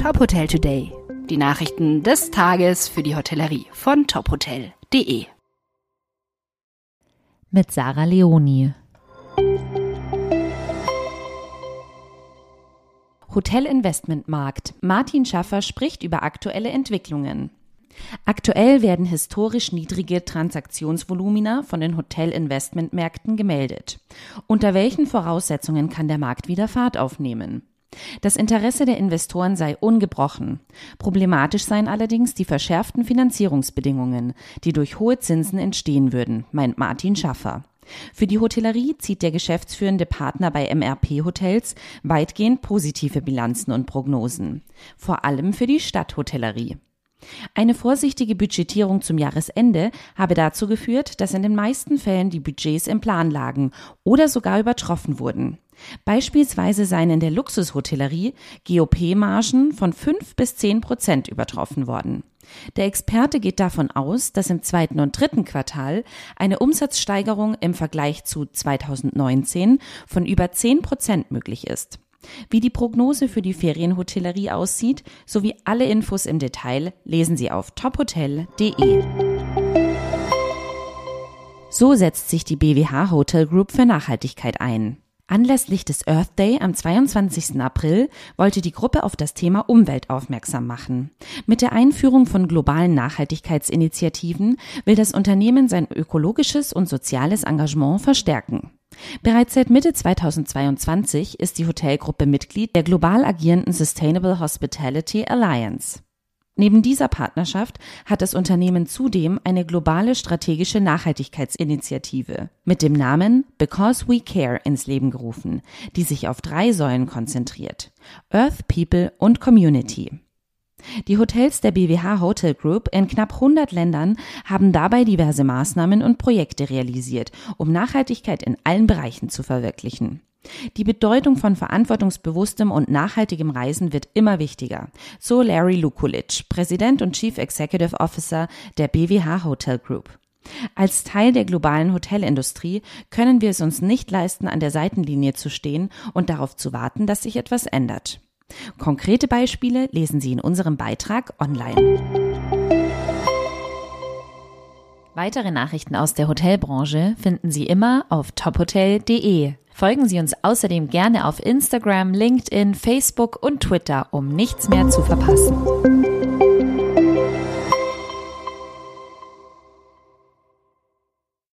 Top Hotel Today. Die Nachrichten des Tages für die Hotellerie von tophotel.de. Mit Sarah Leoni. Hotelinvestmentmarkt. Martin Schaffer spricht über aktuelle Entwicklungen. Aktuell werden historisch niedrige Transaktionsvolumina von den Hotelinvestmentmärkten gemeldet. Unter welchen Voraussetzungen kann der Markt wieder Fahrt aufnehmen? Das Interesse der Investoren sei ungebrochen. Problematisch seien allerdings die verschärften Finanzierungsbedingungen, die durch hohe Zinsen entstehen würden, meint Martin Schaffer. Für die Hotellerie zieht der geschäftsführende Partner bei MRP Hotels weitgehend positive Bilanzen und Prognosen. Vor allem für die Stadthotellerie. Eine vorsichtige Budgetierung zum Jahresende habe dazu geführt, dass in den meisten Fällen die Budgets im Plan lagen oder sogar übertroffen wurden. Beispielsweise seien in der Luxushotellerie GOP-Margen von 5 bis 10 Prozent übertroffen worden. Der Experte geht davon aus, dass im zweiten und dritten Quartal eine Umsatzsteigerung im Vergleich zu 2019 von über 10 Prozent möglich ist. Wie die Prognose für die Ferienhotellerie aussieht, sowie alle Infos im Detail lesen Sie auf tophotel.de. So setzt sich die BWH Hotel Group für Nachhaltigkeit ein. Anlässlich des Earth Day am 22. April wollte die Gruppe auf das Thema Umwelt aufmerksam machen. Mit der Einführung von globalen Nachhaltigkeitsinitiativen will das Unternehmen sein ökologisches und soziales Engagement verstärken. Bereits seit Mitte 2022 ist die Hotelgruppe Mitglied der global agierenden Sustainable Hospitality Alliance. Neben dieser Partnerschaft hat das Unternehmen zudem eine globale strategische Nachhaltigkeitsinitiative mit dem Namen Because We Care ins Leben gerufen, die sich auf drei Säulen konzentriert. Earth, People und Community. Die Hotels der BWH Hotel Group in knapp 100 Ländern haben dabei diverse Maßnahmen und Projekte realisiert, um Nachhaltigkeit in allen Bereichen zu verwirklichen. Die Bedeutung von verantwortungsbewusstem und nachhaltigem Reisen wird immer wichtiger, so Larry Lukulic, Präsident und Chief Executive Officer der BWH Hotel Group. Als Teil der globalen Hotelindustrie können wir es uns nicht leisten, an der Seitenlinie zu stehen und darauf zu warten, dass sich etwas ändert. Konkrete Beispiele lesen Sie in unserem Beitrag online. Weitere Nachrichten aus der Hotelbranche finden Sie immer auf tophotel.de. Folgen Sie uns außerdem gerne auf Instagram, LinkedIn, Facebook und Twitter, um nichts mehr zu verpassen.